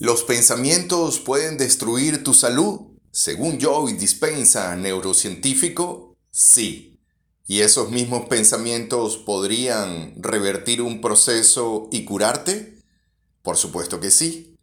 ¿Los pensamientos pueden destruir tu salud? Según Joey Dispensa, neurocientífico, sí. ¿Y esos mismos pensamientos podrían revertir un proceso y curarte? Por supuesto que sí.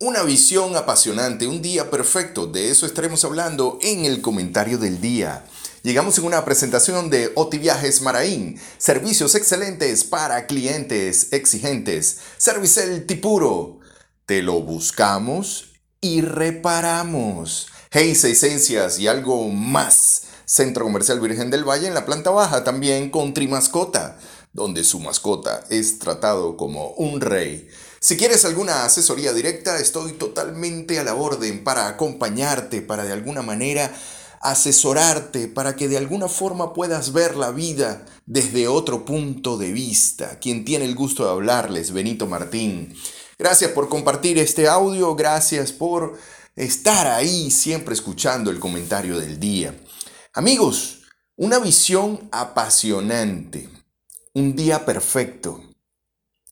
Una visión apasionante, un día perfecto, de eso estaremos hablando en el comentario del día. Llegamos en una presentación de Oti Viajes Maraín, servicios excelentes para clientes exigentes, Servicel Tipuro te lo buscamos y reparamos. Hey, esencias y algo más. Centro Comercial Virgen del Valle en la planta baja, también con Trimascota, donde su mascota es tratado como un rey. Si quieres alguna asesoría directa, estoy totalmente a la orden para acompañarte, para de alguna manera asesorarte, para que de alguna forma puedas ver la vida desde otro punto de vista. Quien tiene el gusto de hablarles, Benito Martín. Gracias por compartir este audio, gracias por estar ahí siempre escuchando el comentario del día. Amigos, una visión apasionante, un día perfecto.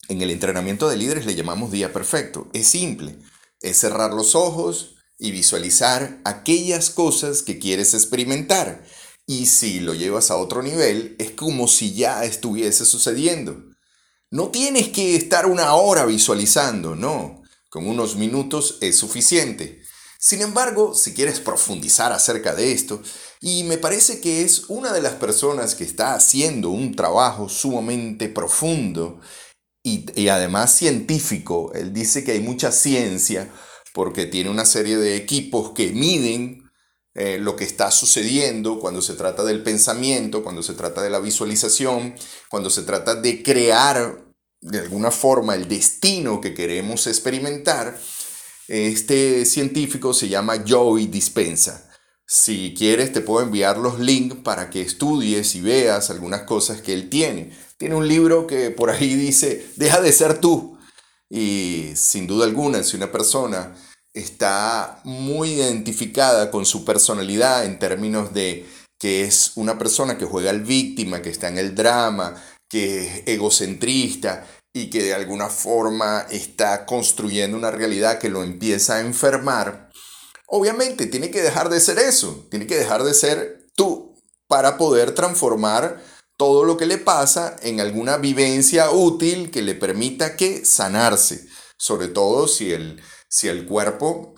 En el entrenamiento de líderes le llamamos día perfecto. Es simple, es cerrar los ojos y visualizar aquellas cosas que quieres experimentar. Y si lo llevas a otro nivel, es como si ya estuviese sucediendo. No tienes que estar una hora visualizando, no. Con unos minutos es suficiente. Sin embargo, si quieres profundizar acerca de esto, y me parece que es una de las personas que está haciendo un trabajo sumamente profundo y, además científico, él dice que hay mucha ciencia porque tiene una serie de equipos que miden eh, lo que está sucediendo cuando se trata del pensamiento, cuando se trata de la visualización, cuando se trata de crear de alguna forma el destino que queremos experimentar, este científico se llama Joey Dispensa. Si quieres te puedo enviar los links para que estudies y veas algunas cosas que él tiene. Tiene un libro que por ahí dice, deja de ser tú. Y sin duda alguna, si una persona está muy identificada con su personalidad en términos de que es una persona que juega al víctima, que está en el drama, que es egocentrista y que de alguna forma está construyendo una realidad que lo empieza a enfermar, obviamente tiene que dejar de ser eso, tiene que dejar de ser tú para poder transformar todo lo que le pasa en alguna vivencia útil que le permita que sanarse, sobre todo si el, si el cuerpo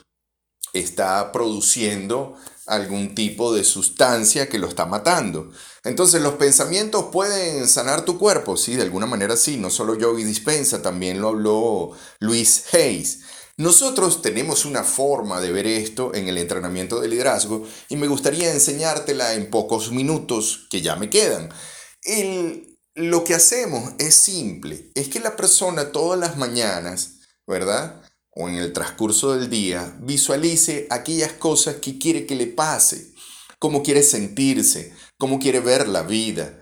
está produciendo algún tipo de sustancia que lo está matando. Entonces los pensamientos pueden sanar tu cuerpo, sí, de alguna manera sí, no solo Yogi Dispensa, también lo habló Luis Hayes. Nosotros tenemos una forma de ver esto en el entrenamiento de liderazgo y me gustaría enseñártela en pocos minutos que ya me quedan. lo que hacemos es simple, es que la persona todas las mañanas, ¿verdad? O en el transcurso del día visualice aquellas cosas que quiere que le pase, cómo quiere sentirse, cómo quiere ver la vida,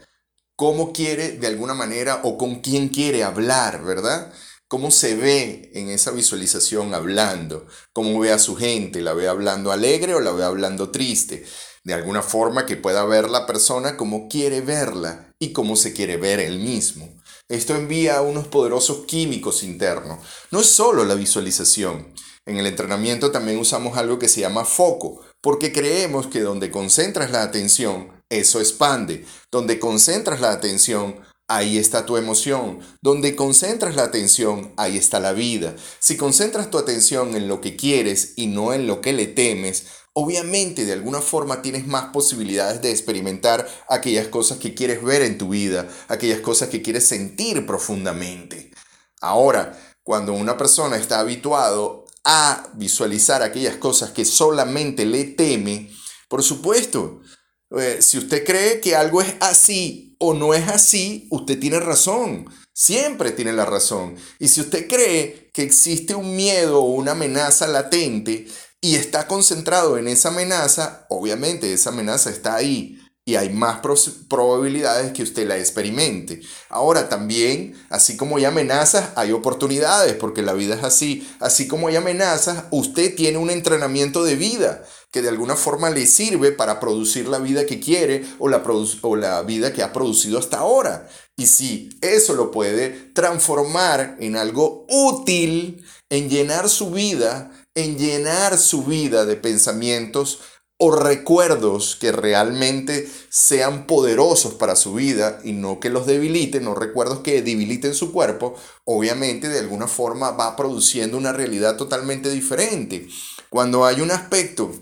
cómo quiere de alguna manera o con quién quiere hablar, ¿verdad? Cómo se ve en esa visualización hablando, cómo ve a su gente, la ve hablando alegre o la ve hablando triste, de alguna forma que pueda ver la persona como quiere verla y cómo se quiere ver él mismo. Esto envía unos poderosos químicos internos. No es solo la visualización. En el entrenamiento también usamos algo que se llama foco, porque creemos que donde concentras la atención, eso expande. Donde concentras la atención, ahí está tu emoción. Donde concentras la atención, ahí está la vida. Si concentras tu atención en lo que quieres y no en lo que le temes, obviamente de alguna forma tienes más posibilidades de experimentar aquellas cosas que quieres ver en tu vida, aquellas cosas que quieres sentir profundamente. Ahora, cuando una persona está habituado a visualizar aquellas cosas que solamente le teme, por supuesto, eh, si usted cree que algo es así o no es así, usted tiene razón. Siempre tiene la razón. Y si usted cree que existe un miedo o una amenaza latente, y está concentrado en esa amenaza, obviamente esa amenaza está ahí y hay más probabilidades que usted la experimente. Ahora también, así como hay amenazas, hay oportunidades, porque la vida es así. Así como hay amenazas, usted tiene un entrenamiento de vida que de alguna forma le sirve para producir la vida que quiere o la, o la vida que ha producido hasta ahora. Y si eso lo puede transformar en algo útil, en llenar su vida, en llenar su vida de pensamientos o recuerdos que realmente sean poderosos para su vida y no que los debiliten, no recuerdos que debiliten su cuerpo, obviamente de alguna forma va produciendo una realidad totalmente diferente. Cuando hay un aspecto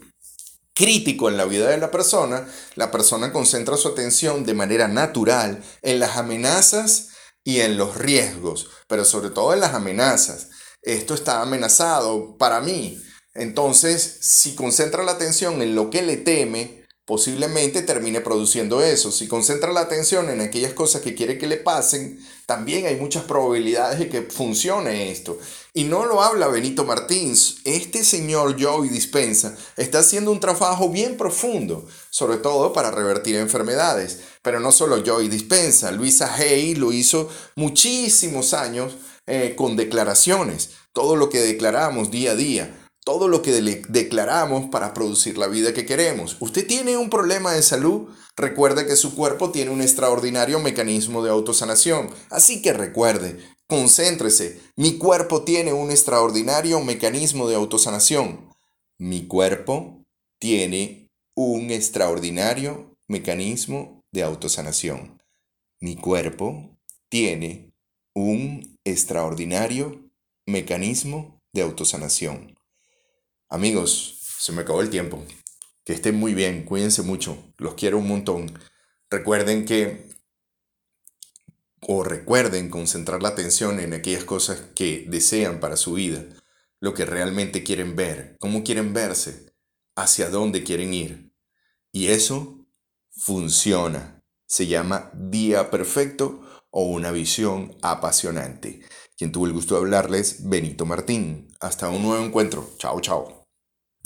crítico en la vida de la persona, la persona concentra su atención de manera natural en las amenazas y en los riesgos, pero sobre todo en las amenazas. Esto está amenazado para mí entonces, si concentra la atención en lo que le teme, posiblemente termine produciendo eso. Si concentra la atención en aquellas cosas que quiere que le pasen, también hay muchas probabilidades de que funcione esto. Y no lo habla Benito Martins. Este señor Joey Dispensa está haciendo un trabajo bien profundo, sobre todo para revertir enfermedades. Pero no solo Joey Dispensa, Luisa Hay lo hizo muchísimos años eh, con declaraciones. Todo lo que declaramos día a día todo lo que declaramos para producir la vida que queremos. Usted tiene un problema de salud, recuerde que su cuerpo tiene un extraordinario mecanismo de autosanación. Así que recuerde, concéntrese, mi cuerpo tiene un extraordinario mecanismo de autosanación. Mi cuerpo tiene un extraordinario mecanismo de autosanación. Mi cuerpo tiene un extraordinario mecanismo de autosanación. Amigos, se me acabó el tiempo. Que estén muy bien, cuídense mucho, los quiero un montón. Recuerden que, o recuerden concentrar la atención en aquellas cosas que desean para su vida, lo que realmente quieren ver, cómo quieren verse, hacia dónde quieren ir. Y eso funciona. Se llama día perfecto o una visión apasionante. Quien tuvo el gusto de hablarles, Benito Martín. Hasta un nuevo encuentro. Chao, chao.